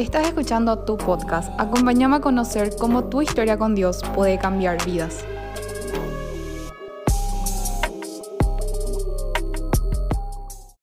Estás escuchando tu podcast. Acompáñame a conocer cómo tu historia con Dios puede cambiar vidas.